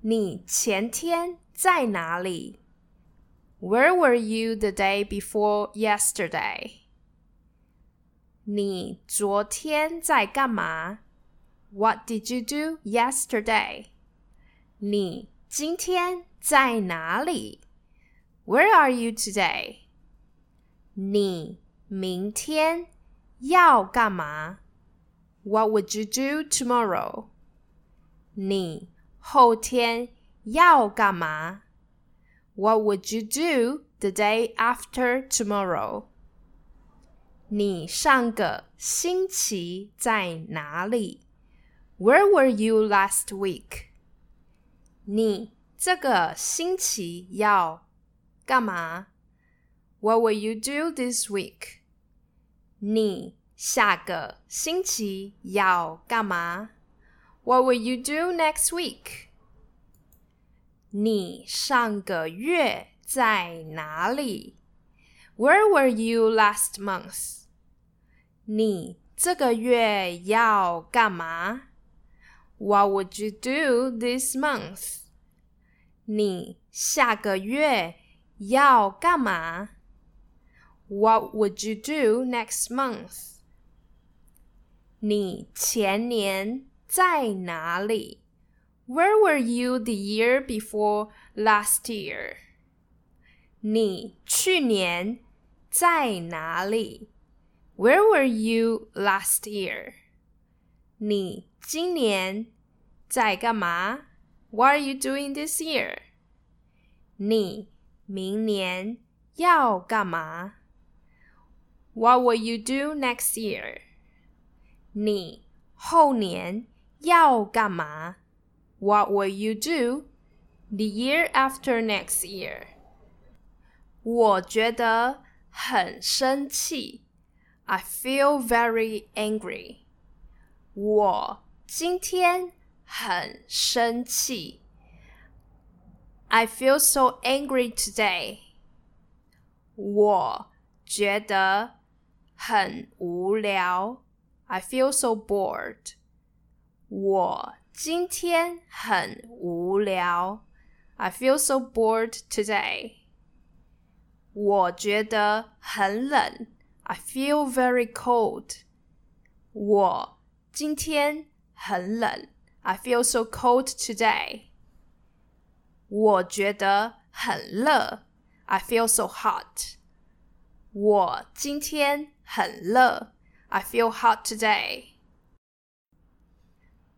你前天在哪里？Where were you the day before yesterday？你昨天在干嘛？What did you do yesterday？你今天在哪里？Where are you today？你明天要干嘛？What would you do tomorrow？你 后天要干嘛？What would you do the day after tomorrow？你上个星期在哪里？Where were you last week？你这个星期要干嘛？What will you do this week？你下个星期要干嘛 ？What will you do next week？你上个月在哪里？where were you last month? 你这个月要干嘛？What would you do this month? 你下个月要干嘛？What would you do next month? 你前年 在哪里？Where were you the year before last year? 你去年在哪里？Where were you last year？你今年在干嘛？What are you doing this year？你明年要干嘛？What will you do next year？你后年 要干嘛？What will you do the year after next year？我觉得很生气，I feel very angry。我今天很生气，I feel so angry today。我觉得很无聊，I feel so bored。 我今天很无聊，I feel so bored today。我觉得很冷，I feel very cold。我今天很冷，I feel so cold today。我觉得很热，I feel so hot。我今天很热，I feel hot today。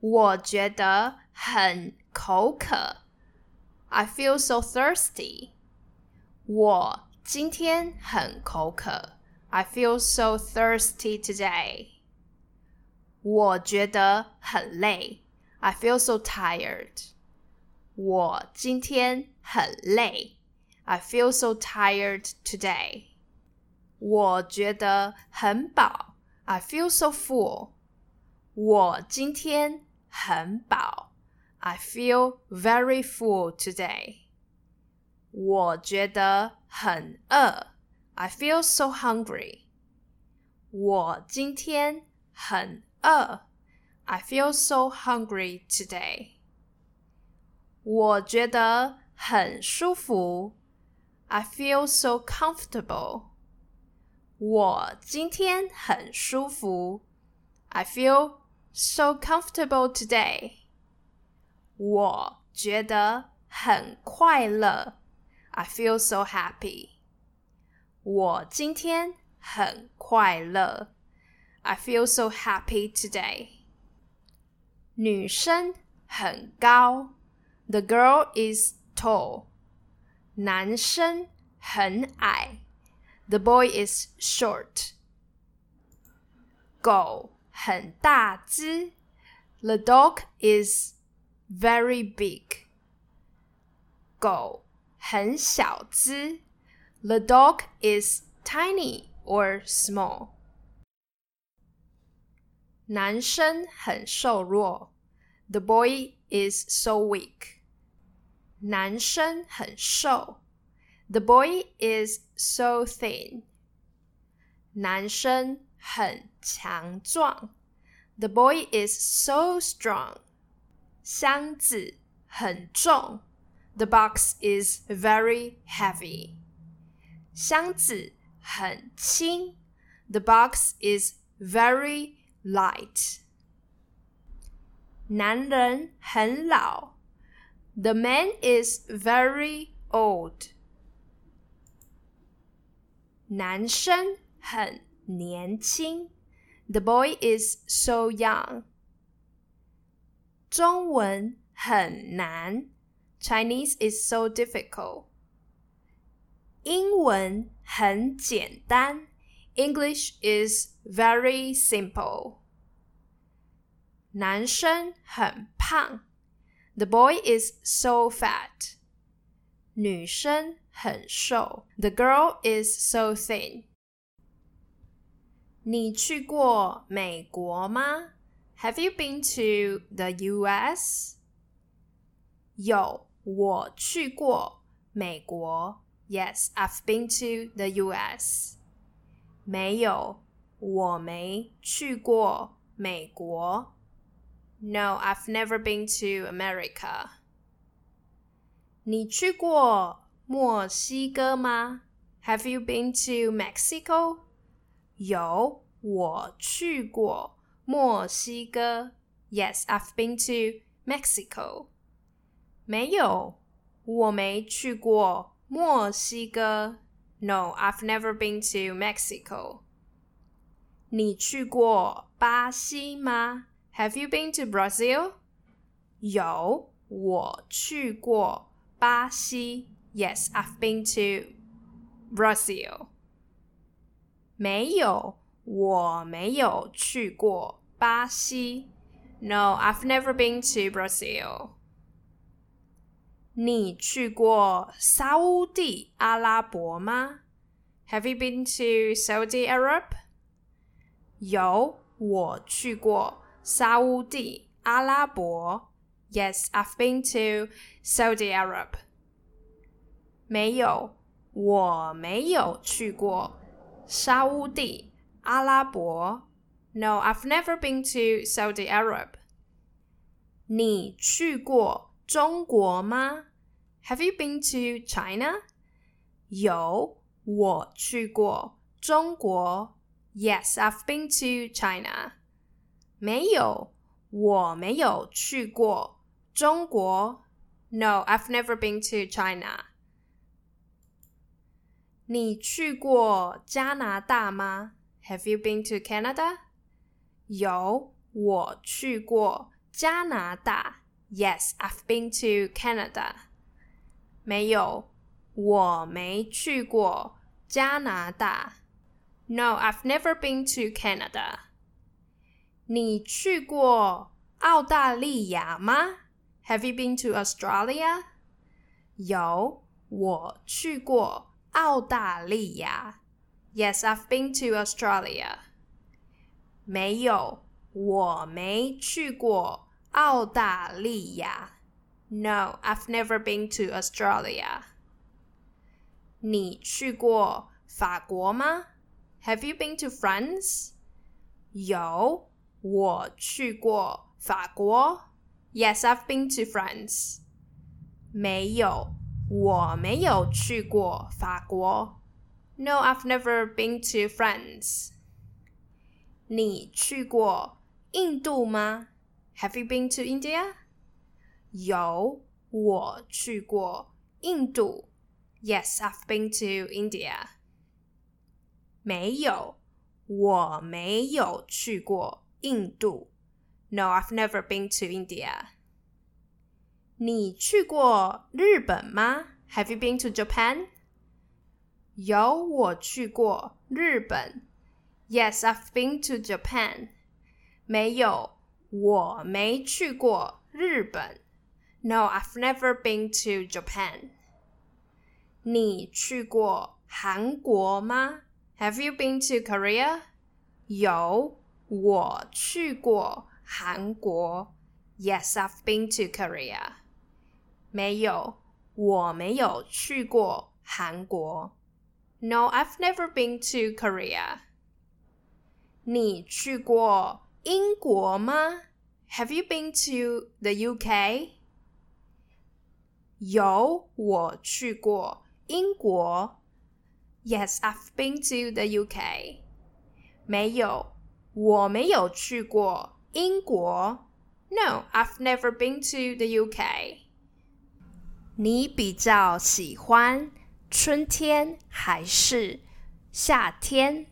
我觉得很口渴，I feel so thirsty。我今天很口渴，I feel so thirsty today。我觉得很累，I feel so tired。我今天很累，I feel so tired today。我觉得很饱，I feel so full。我今天 很饱，I feel very full today。我觉得很饿，I feel so hungry。我今天很饿，I feel so hungry today。我觉得很舒服，I feel so comfortable。我今天很舒服，I feel so comfortable today。我觉得很快乐。I feel so happy. 我今天很快乐。I feel so happy today. 女生很高。The girl is tall. 男生很矮。The boy is short. 狗 很大只。The dog is very big. 狗很小只。The dog is tiny or small. 男生很瘦弱。The boy is so weak. 男生很瘦。The boy is so thin. 男生 很强壮。The boy is so strong. 箱子 很重。The box is very heavy. 箱子很轻。The box is very light. 男人很老。The man is very old. 男生很 年轻。The boy is so young. 中文很难。Chinese is so difficult. 英文很简单。English is very simple. 男生很胖。The boy is so fat. 女生很瘦。The girl is so thin. 你去过美国吗？Have you been to the U.S.？有，我去过美国。Yes, I've been to the U.S. 没有，我没去过美国。No, I've never been to America. 你去过墨西哥吗？Have you been to Mexico? 有，我去过墨西哥。Yes, I've been to Mexico. 没有，我没去过墨西哥。No, I've never been to Mexico. 你去过巴西吗？Have you been to Brazil? 有，我去过巴西。Yes, I've been to Brazil. 没有，我没有去过巴西。No, I've never been to Brazil. 你去过沙乌地阿拉伯吗？Have you been to Saudi Arab? 有，我去过沙乌地阿拉伯。Yes, I've been to Saudi Arab. 没有，我没有去过。 沙乌地阿拉伯。No, I've never been to Saudi Arab. 你去过中国吗？Have you been to China? 有，我去过中国。Yes, I've been to China. 没有，我没有去过中国。No, I've never been to China. 你去过加拿大吗？Have you been to Canada？有，我去过加拿大。Yes, I've been to Canada。没有，我没去过加拿大。No, I've never been to Canada。你去过澳大利亚吗？Have you been to Australia？有，我去过。澳大利亚，Yes, I've been to Australia。没有，我没去过澳大利亚。No, I've never been to Australia。你去过法国吗？Have you been to France？有，我去过法国。Yes, I've been to France。没有。 我没有去过法国。No, I've never been to France. 你去过印度吗？Have you been to India? 有，我去过印度。Yes, I've been to India. 没有，我没有去过印度。No, I've never been to India. 你去过日本吗？Have you been to Japan？有，我去过日本。Yes, I've been to Japan。没有，我没去过日本。No, I've never been to Japan。你去过韩国吗？Have you been to Korea？有，我去过韩国。Yes, I've been to Korea。没有，我没有去过韩国。No, I've never been to Korea. 你去过英国吗？Have you been to the UK? 有，我去过英国。Yes, I've been to the UK. 没有，我没有去过英国。No, I've never been to the UK. 你比较喜欢春天还是夏天？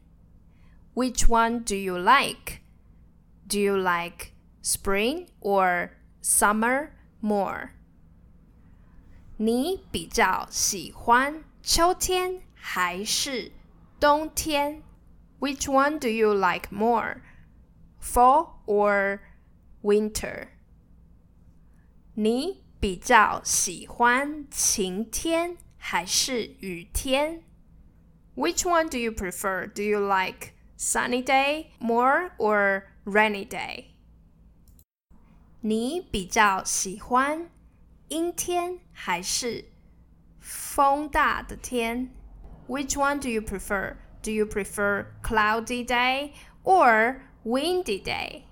Which one do you like? Do you like spring or summer more? 你比较喜欢秋天还是冬天？Which one do you like more? Fall or winter? 你 比较喜欢晴天还是雨天？Which one do you prefer? Do you like sunny day more or rainy day? 你比较喜欢阴天还是风大的天？Which one do you prefer? Do you prefer cloudy day or windy day?